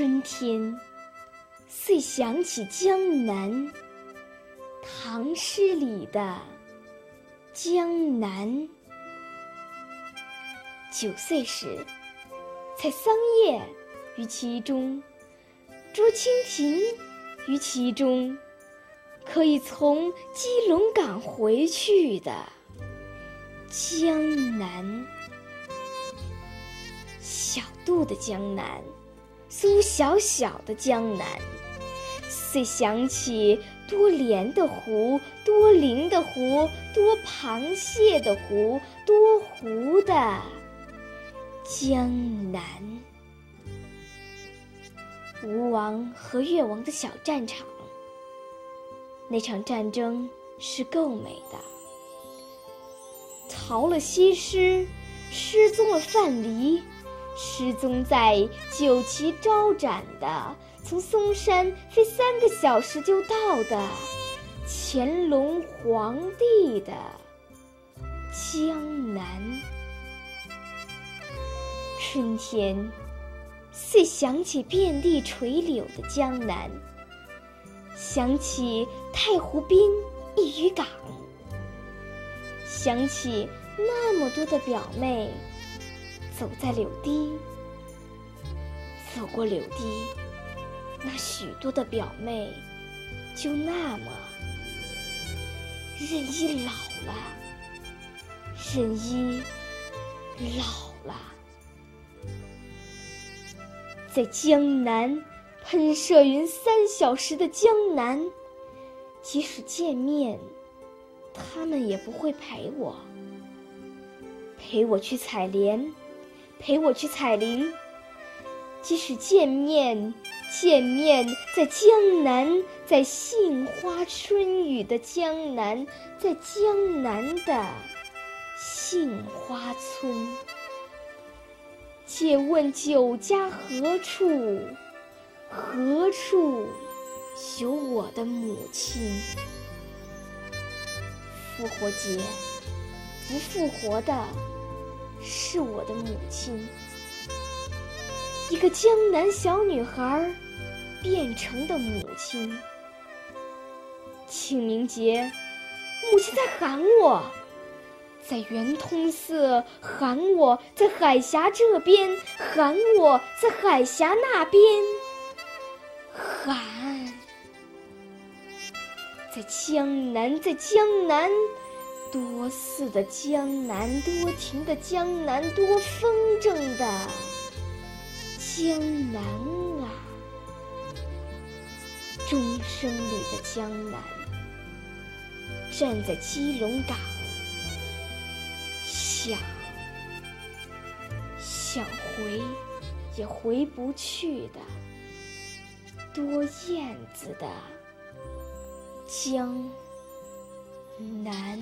春天，遂想起江南。唐诗里的江南。九岁时，采桑叶于其中，捉蜻蜓于其中，可以从基隆港回去的江南。小杜的江南，苏小小的江南，遂想起多莲的湖，多灵的湖，多螃蟹的湖，多湖的江南。吴王和越王的小战场，那场战争是够美的。逃了西施，失踪了范蠡。失踪在酒旗招展的，从嵩山飞三个小时就到的乾隆皇帝的江南。春天，遂想起遍地垂柳的江南，想起太湖滨一渔港，想起那么多的表妹。走在柳堤，走过柳堤，那许多的表妹，就那么任依老了，任依老了，在江南喷射云三小时的江南，即使见面，他们也不会陪我，陪我去采莲。陪我去采菱，即使见面，见面在江南，在杏花春雨的江南，在江南的杏花村。借问酒家何处？何处有我的母亲？复活节，不复活的。是我的母亲，一个江南小女孩变成的母亲。清明节，母亲在喊我，在圆通寺喊我，在海峡这边喊我，在海峡那边喊，在江南，在江南。多寺的江南，多情的江南，多风筝的江南啊！钟声里的江南，站在基隆港，想想回也回不去的多燕子的江南。